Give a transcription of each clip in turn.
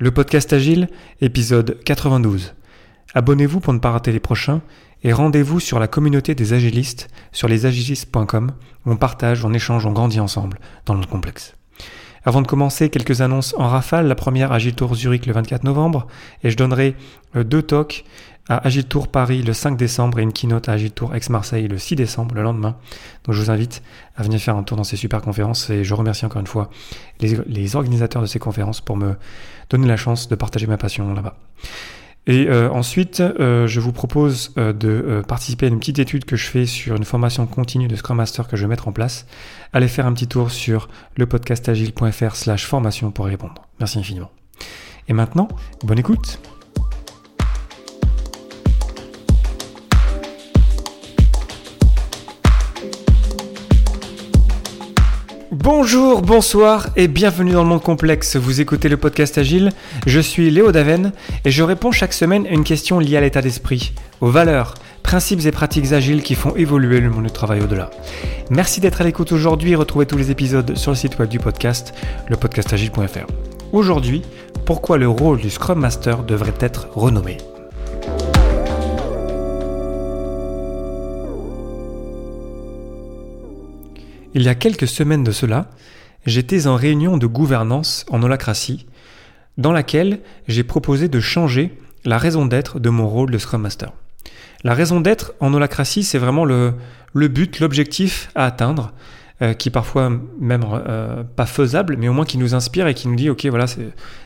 Le podcast Agile, épisode 92. Abonnez-vous pour ne pas rater les prochains et rendez-vous sur la communauté des agilistes sur lesagilistes.com où on partage, on échange, on grandit ensemble dans le complexe. Avant de commencer, quelques annonces en rafale. La première, Agile Tour Zurich le 24 novembre et je donnerai euh, deux talks à Agile Tour Paris le 5 décembre et une keynote à Agile Tour Aix-Marseille le 6 décembre, le lendemain. Donc je vous invite à venir faire un tour dans ces super conférences et je remercie encore une fois les, organisateurs de ces conférences pour me donner la chance de partager ma passion là-bas. Et euh, ensuite, euh, je vous propose euh, de participer à une petite étude que je fais sur une formation continue de Scrum Master que je vais mettre en place. Allez faire un petit tour sur lepodcastagile.fr slash formation pour y répondre. Merci infiniment. Et maintenant, bonne écoute Bonjour, bonsoir et bienvenue dans le monde complexe. Vous écoutez le podcast Agile. Je suis Léo Daven et je réponds chaque semaine à une question liée à l'état d'esprit, aux valeurs, principes et pratiques agiles qui font évoluer le monde du travail au-delà. Merci d'être à l'écoute aujourd'hui et retrouvez tous les épisodes sur le site web du podcast, lepodcastagile.fr. Aujourd'hui, pourquoi le rôle du Scrum Master devrait être renommé? Il y a quelques semaines de cela, j'étais en réunion de gouvernance en holacratie, dans laquelle j'ai proposé de changer la raison d'être de mon rôle de Scrum Master. La raison d'être en holacratie, c'est vraiment le, le but, l'objectif à atteindre, euh, qui parfois même euh, pas faisable, mais au moins qui nous inspire et qui nous dit, ok, voilà,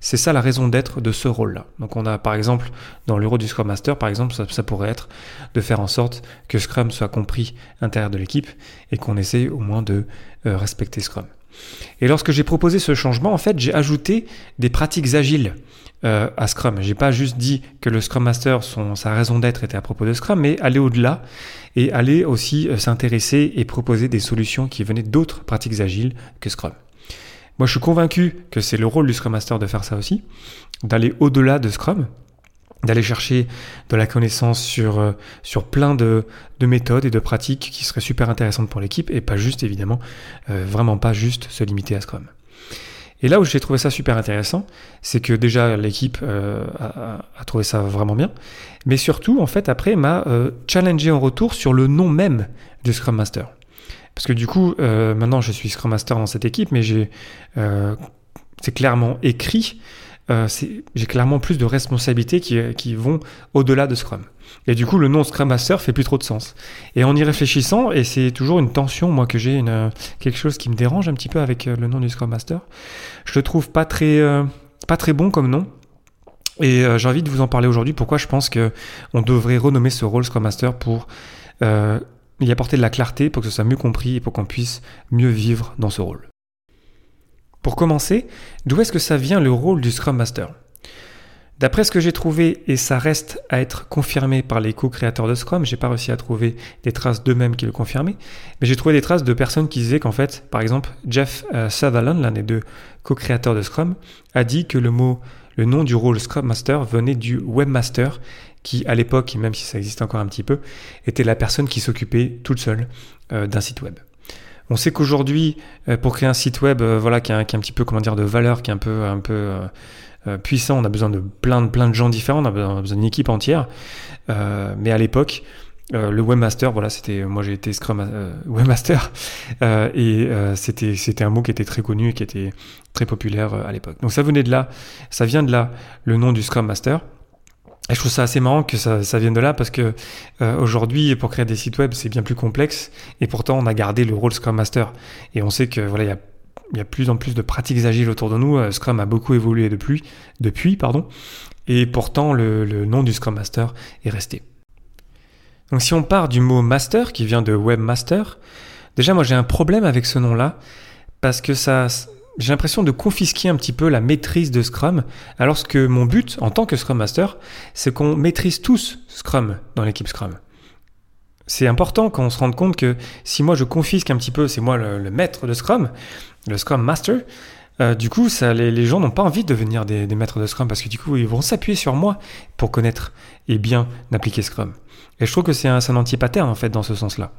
c'est ça la raison d'être de ce rôle-là. Donc on a par exemple, dans le rôle du Scrum Master, par exemple, ça, pourrait être de faire en sorte que Scrum soit compris à l'intérieur de l'équipe et qu'on essaie au moins de euh, respecter Scrum. Et lorsque j'ai proposé ce changement, en fait, j'ai ajouté des pratiques agiles euh, à Scrum. J'ai pas juste dit que le Scrum Master, son, sa raison d'être était à propos de Scrum, mais aller au-delà et aller aussi euh, s'intéresser et proposer des solutions qui venaient d'autres pratiques agiles que Scrum. Moi, je suis convaincu que c'est le rôle du Scrum Master de faire ça aussi, d'aller au-delà de Scrum, d'aller chercher de la connaissance sur, euh, sur plein de, de, méthodes et de pratiques qui seraient super intéressantes pour l'équipe et pas juste, évidemment, vraiment pas juste se limiter à Scrum. Et là où j'ai trouvé ça super intéressant, c'est que déjà l'équipe euh, a, trouvé ça vraiment bien, mais surtout en fait après m'a euh, challengé en retour sur le nom même du Scrum Master. Parce que du coup, euh, maintenant je suis Scrum Master dans cette équipe, mais j'ai c'est clairement écrit euh, j'ai clairement plus de responsabilités qui, qui vont au-delà de Scrum. Et du coup, le nom Scrum Master fait plus trop de sens. Et en y réfléchissant, et c'est toujours une tension, moi, que j'ai, une, quelque chose qui me dérange un petit peu avec euh, le nom du Scrum Master, je le trouve pas très, euh, pas très bon comme nom. Et j'ai envie de vous en parler aujourd'hui. Pourquoi je pense que on devrait renommer ce rôle Scrum Master pour y apporter de la clarté, pour que ce soit mieux compris et pour qu'on puisse mieux vivre dans ce rôle. Pour commencer, d'où est-ce que ça vient le rôle du Scrum Master? D'après ce que j'ai trouvé, et ça reste à être confirmé par les co-créateurs de Scrum, j'ai pas réussi à trouver des traces d'eux-mêmes qui le confirmaient, mais j'ai trouvé des traces de personnes qui disaient qu'en fait, par exemple, Jeff euh, Sutherland, l'un des deux co-créateurs de Scrum, a dit que le mot, le nom du rôle Scrum Master venait du Webmaster, qui à l'époque, même si ça existe encore un petit peu, était la personne qui s'occupait toute seule euh, d'un site web. On sait qu'aujourd'hui, euh, pour créer un site web, euh, voilà, qui a, un petit peu, comment dire, de valeur, qui est un peu, un peu euh, puissant, on a besoin de plein, de plein de gens différents, on a besoin, d'une équipe entière. mais à l'époque, le webmaster, voilà, c'était, moi j'ai été Scrum webmaster, et c'était, c'était un mot qui était très connu et qui était très populaire à l'époque. Donc ça venait de là, ça vient de là, le nom du Scrum Master. Et je trouve ça assez marrant que ça, vienne de là parce que euh, aujourd'hui, pour créer des sites web, c'est bien plus complexe. Et pourtant, on a gardé le rôle Scrum Master. Et on sait que voilà, il y a, y a plus en plus de pratiques agiles autour de nous. Euh, Scrum a beaucoup évolué depuis, depuis pardon. Et pourtant, le, le nom du Scrum Master est resté. Donc, si on part du mot master qui vient de webmaster, déjà, moi, j'ai un problème avec ce nom-là parce que ça j'ai l'impression de confisquer un petit peu la maîtrise de Scrum, alors que mon but en tant que Scrum Master, c'est qu'on maîtrise tous Scrum dans l'équipe Scrum. C'est important qu'on se rende compte que si moi je confisque un petit peu, c'est moi le, maître de Scrum, le Scrum Master, euh, du coup, les, gens n'ont pas envie de devenir des, des, maîtres de Scrum parce que du coup, ils vont s'appuyer sur moi pour connaître et bien appliquer Scrum. Et je trouve que c'est un, un anti-pattern en fait dans ce sens-là.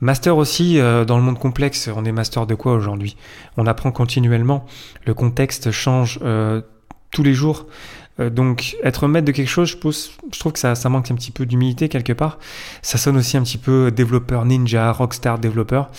Master aussi, euh, dans le monde complexe, on est master de quoi aujourd'hui? On apprend continuellement, le contexte change euh, tous les jours. Euh, donc être maître de quelque chose, je, trouve que ça, ça, manque un petit peu d'humilité quelque part. Ça sonne aussi un petit peu développeur ninja, rockstar développeur.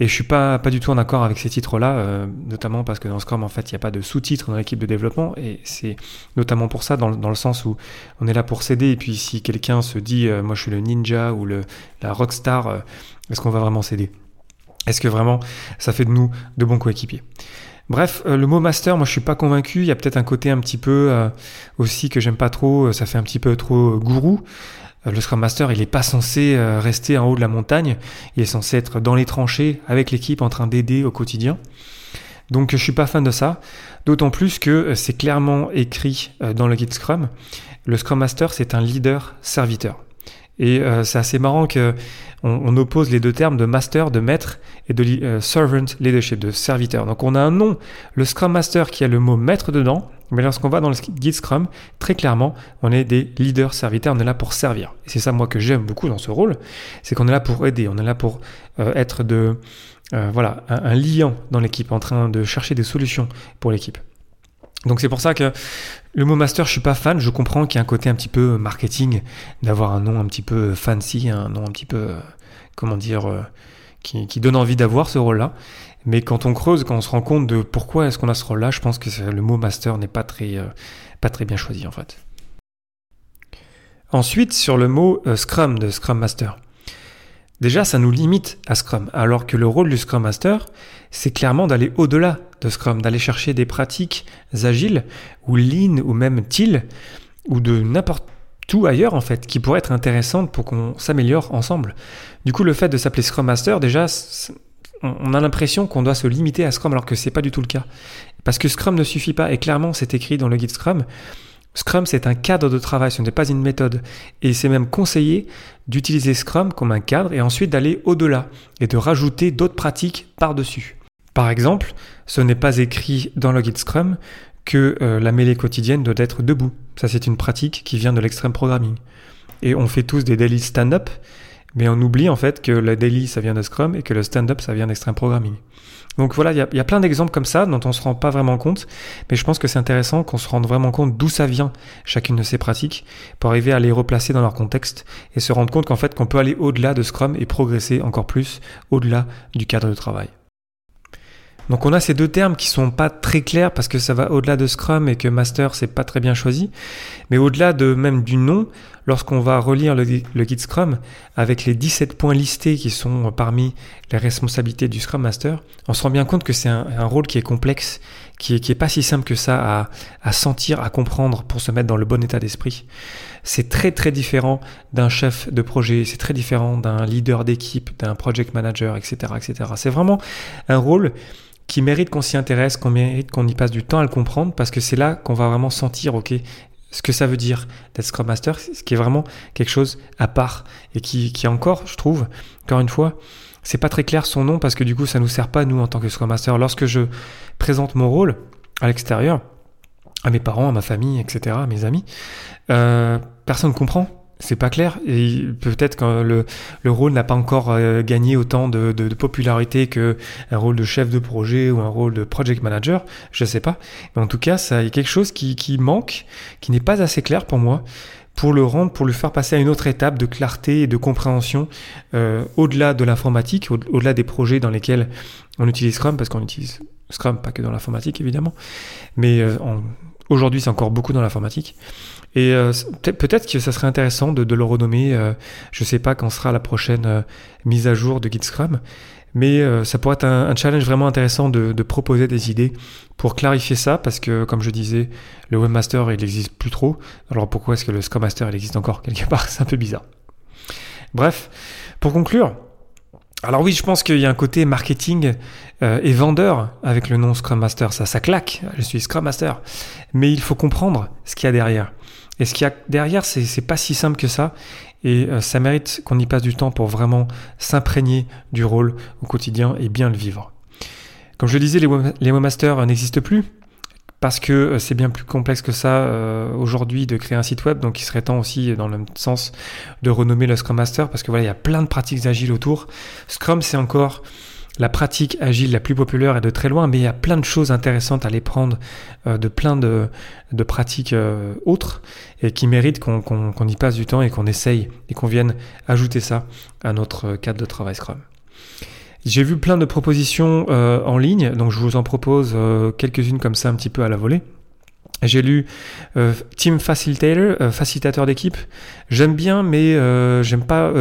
Et je suis pas, pas du tout en accord avec ces titres-là, euh, notamment parce que dans Scrum, en fait, il n'y a pas de sous-titres dans l'équipe de développement. Et c'est notamment pour ça, dans, dans, le sens où on est là pour s'aider. Et puis si quelqu'un se dit, euh, moi je suis le ninja ou le, la rockstar, est-ce qu'on va vraiment s'aider? Est-ce que vraiment ça fait de nous de bons coéquipiers? Bref, euh, le mot master, moi je suis pas convaincu. Il y a peut-être un côté un petit peu euh, aussi que j'aime pas trop. Euh, ça fait un petit peu trop gourou. le Scrum Master, il est pas censé rester en haut de la montagne. Il est censé être dans les tranchées avec l'équipe en train d'aider au quotidien. Donc je suis pas fan de ça. D'autant plus que c'est clairement écrit dans le guide Scrum. Le Scrum Master, c'est un leader serviteur. Et euh, c'est assez marrant que on, oppose les deux termes de master, de maître, et de euh, servant leadership, de serviteur. Donc on a un nom, le Scrum Master, qui a le mot maître dedans, mais lorsqu'on va dans le guide Scrum, très clairement, on est des leaders serviteurs, on est là pour servir. Et c'est ça moi que j'aime beaucoup dans ce rôle, c'est qu'on est là pour aider, on est là pour euh, être de voilà un, un liant dans l'équipe, en train de chercher des solutions pour l'équipe. Donc c'est pour ça que le mot master, je suis pas fan. Je comprends qu'il y a un côté un petit peu marketing, d'avoir un nom un petit peu fancy, un nom un petit peu, euh, comment dire, euh, qui, donne envie d'avoir ce rôle-là. Mais quand on creuse, quand on se rend compte de pourquoi est-ce qu'on a ce rôle-là, je pense que le mot master n'est euh, pas très bien choisi en fait. Ensuite, sur le mot Scrum de Scrum Master. Déjà, ça nous limite à Scrum, alors que le rôle du Scrum Master, c'est clairement d'aller au-delà de Scrum, d'aller chercher des pratiques agiles, ou Lean, ou même TIL, ou de n'importe où ailleurs en fait, qui pourraient être intéressantes pour qu'on s'améliore ensemble. Du coup, le fait de s'appeler Scrum Master, déjà, on a l'impression qu'on doit se limiter à Scrum, alors que c'est pas du tout le cas. Parce que Scrum ne suffit pas, et clairement, c'est écrit dans le guide Scrum. Scrum, c'est un cadre de travail, ce n'est pas une méthode. Et c'est même conseillé d'utiliser Scrum comme un cadre et ensuite d'aller au-delà et de rajouter d'autres pratiques par-dessus. Par exemple, ce n'est pas écrit dans le guide Scrum que euh, la mêlée quotidienne doit être debout. Ça, c'est une pratique qui vient de l'extrême programming. Et on fait tous des daily stand-up, mais on oublie en fait que le daily, ça vient de Scrum et que le stand-up, ça vient d'extrême programming. Donc voilà, il y, a, plein d'exemples comme ça dont on ne se rend pas vraiment compte, mais je pense que c'est intéressant qu'on se rende vraiment compte d'où ça vient chacune de ces pratiques pour arriver à les replacer dans leur contexte et se rendre compte qu'en fait qu'on peut aller au-delà de Scrum et progresser encore plus au-delà du cadre de travail. Donc on a ces deux termes qui sont pas très clairs parce que ça va au-delà de Scrum et que Master c'est pas très bien choisi, mais au-delà de même du nom, lorsqu'on va relire le, guide Scrum avec les 17 points listés qui sont parmi les responsabilités du Scrum Master, on se rend bien compte que c'est un, rôle qui est complexe, qui est, qui est pas si simple que ça à, à sentir, à comprendre pour se mettre dans le bon état d'esprit. C'est très très différent d'un chef de projet, c'est très différent d'un leader d'équipe, d'un project manager, etc., etc. C'est vraiment un rôle qui mérite qu'on s'y intéresse, qu'on mérite qu'on y passe du temps à le comprendre, parce que c'est là qu'on va vraiment sentir, ce que ça veut dire d'être Scrum Master, ce qui est vraiment quelque chose à part et qui, qui encore, je trouve, encore une fois, c'est pas très clair son nom parce que du coup, ça nous sert pas nous en tant que Scrum Master. Lorsque je présente mon rôle à l'extérieur, à mes parents, à ma famille, etc., à mes amis, euh, personne ne comprend c'est pas clair. Peut-être que le, le rôle n'a pas encore euh, gagné autant de, popularité que un rôle de chef de projet ou un rôle de project manager. Je sais pas. Mais en tout cas, ça y a quelque chose qui, qui manque, qui n'est pas assez clair pour moi pour le rendre, pour le faire passer à une autre étape de clarté et de compréhension euh, au-delà de l'informatique, au-delà des projets dans lesquels on utilise Scrum, parce qu'on utilise Scrum pas que dans l'informatique évidemment, mais euh, aujourd'hui c'est encore beaucoup dans l'informatique. Et euh, peut-être que ça serait intéressant de, le renommer. Euh, je sais pas quand sera la prochaine euh, mise à jour de Git Scrum, mais euh, ça pourrait être un, un, challenge vraiment intéressant de, de, proposer des idées pour clarifier ça, parce que comme je disais, le webmaster il n'existe plus trop. Alors pourquoi est-ce que le Scrum Master il existe encore quelque part? C'est un peu bizarre. Bref, pour conclure. Alors oui, je pense qu'il y a un côté marketing et vendeur avec le nom Scrum Master. Ça, ça claque. Je suis Scrum Master. Mais il faut comprendre ce qu'il y a derrière. Et ce qu'il y a derrière, c'est pas si simple que ça. Et euh, ça mérite qu'on y passe du temps pour vraiment s'imprégner du rôle au quotidien et bien le vivre. Comme je le disais, les, webmasters n'existent plus parce que euh, c'est bien plus complexe que ça euh, aujourd'hui de créer un site web. Donc il serait temps aussi, dans le même sens, de renommer le Scrum Master parce que voilà, il y a plein de pratiques agiles autour. Scrum, c'est encore la pratique agile la plus populaire et de très loin, mais il y a plein de choses intéressantes à les prendre euh, de plein de, pratiques euh, autres et qui méritent qu'on y passe du temps et qu'on essaye et qu'on vienne ajouter ça à notre cadre de travail Scrum. J'ai vu plein de propositions euh, en ligne, donc je vous en propose quelques-unes comme ça un petit peu à la volée. J'ai lu euh, Team Facilitator, euh, facilitateur d'équipe. J'aime bien, mais euh, j'aime pas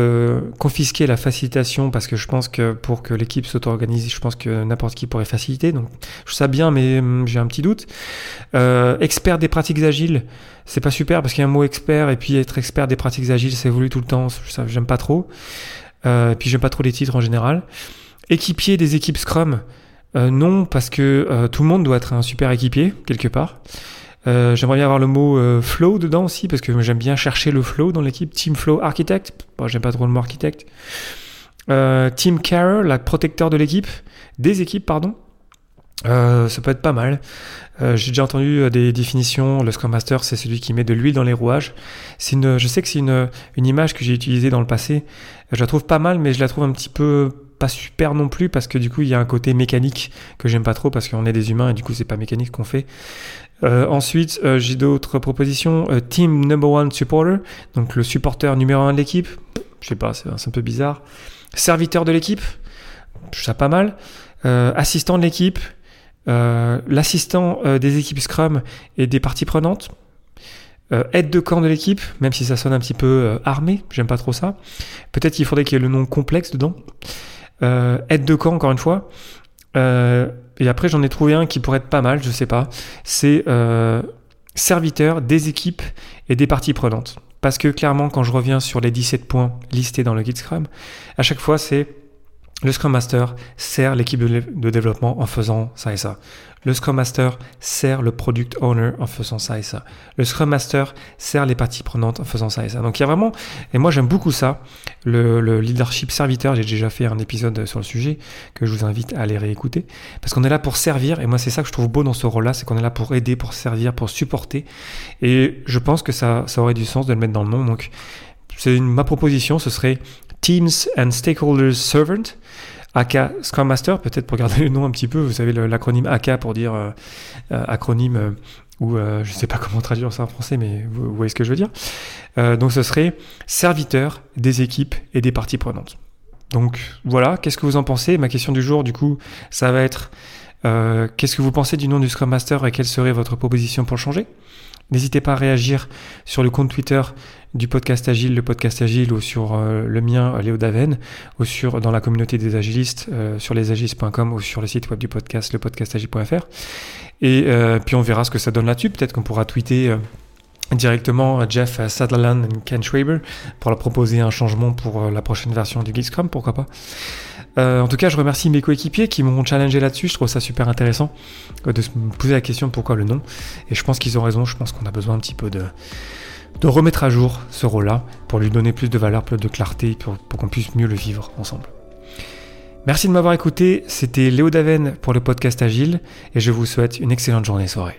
confisquer la facilitation parce que je pense que pour que l'équipe s'auto-organise, je pense que n'importe qui pourrait faciliter. Donc, je ça bien, mais hum, j'ai un petit doute. expert des pratiques agiles, c'est pas super parce qu'il y a un mot expert et puis être expert des pratiques agiles, ça évolue tout le temps. Ça, j'aime pas trop. et puis j'aime pas trop les titres en général. Équipier des équipes Scrum. non, parce que tout le monde doit être un super équipier quelque part. Euh, j'aimerais bien avoir le mot euh, flow dedans aussi, parce que j'aime bien chercher le flow dans l'équipe. Team Flow Architect, bon, j'aime pas trop le mot architecte. Euh, team Carer, la protecteur de l'équipe, des équipes, pardon. ça peut être pas mal. J'ai déjà entendu des définitions. Le Scrum Master, c'est celui qui met de l'huile dans les rouages. Une, je sais que c'est une, une image que j'ai utilisée dans le passé. Je la trouve pas mal, mais je la trouve un petit peu pas super non plus parce que du coup il y a un côté mécanique que j'aime pas trop parce qu'on est des humains et du coup c'est pas mécanique qu'on fait. Euh, ensuite, euh, j'ai d'autres propositions. Euh, team number one supporter, donc le supporter numéro un de l'équipe. Je sais pas, c'est un peu bizarre. Serviteur de l'équipe, ça pas mal. assistant de l'équipe, l'assistant des équipes Scrum et des parties prenantes. aide de camp de l'équipe, même si ça sonne un petit peu armé, j'aime pas trop ça. Peut-être qu'il faudrait qu'il y ait le nom complexe dedans. Aide de camp, encore une fois. Et après, j'en ai trouvé un qui pourrait être pas mal, je sais pas. C'est euh, serviteur des équipes et des parties prenantes. Parce que clairement, quand je reviens sur les 17 points listés dans le guide Scrum, à chaque fois, c'est le Scrum Master sert l'équipe de, développement en faisant ça et ça. Le Scrum Master sert le Product Owner en faisant ça et ça. Le Scrum Master sert les parties prenantes en faisant ça et ça. Donc il y a vraiment, et moi j'aime beaucoup ça, le, leadership serviteur. J'ai déjà fait un épisode sur le sujet que je vous invite à aller réécouter. Parce qu'on est là pour servir, et moi c'est ça que je trouve beau dans ce rôle-là, c'est qu'on est là pour aider, pour servir, pour supporter. Et je pense que ça, ça aurait du sens de le mettre dans le nom. Donc c'est ma proposition, ce serait Teams and Stakeholders Servant, aka Scrum Master, peut-être pour garder le nom un petit peu, vous savez l'acronyme AK pour dire euh, euh, acronyme euh, ou je ne sais pas comment traduire ça en français, mais vous, voyez ce que je veux dire. donc ce serait serviteur des équipes et des parties prenantes. Donc voilà, qu'est-ce que vous en pensez? Ma question du jour, du coup, ça va être qu'est-ce que vous pensez du nom du Scrum Master et quelle serait votre proposition pour le changer? N'hésitez pas à réagir sur le compte Twitter du podcast Agile, le podcast Agile, ou sur euh, le mien, Léo Daven, ou dans la communauté des agilistes, euh, sur lesagilistes.com ou sur le site web du podcast, lepodcastagile.fr. Et euh, puis on verra ce que ça donne là-dessus. Peut-être qu'on pourra tweeter directement Jeff Sutherland et Ken Schwaber pour leur proposer un changement pour la prochaine version du Geek Scrum, pourquoi pas. En tout cas, je remercie mes coéquipiers qui m'ont challengé là-dessus. Je trouve ça super intéressant de se poser la question pourquoi le nom. Et je pense qu'ils ont raison. Je pense qu'on a besoin un petit peu de, de remettre à jour ce rôle-là pour lui donner plus de valeur, plus de clarté, pour, pour qu'on puisse mieux le vivre ensemble. Merci de m'avoir écouté, c'était Léo Daven pour le podcast Agile et je vous souhaite une excellente journée soirée.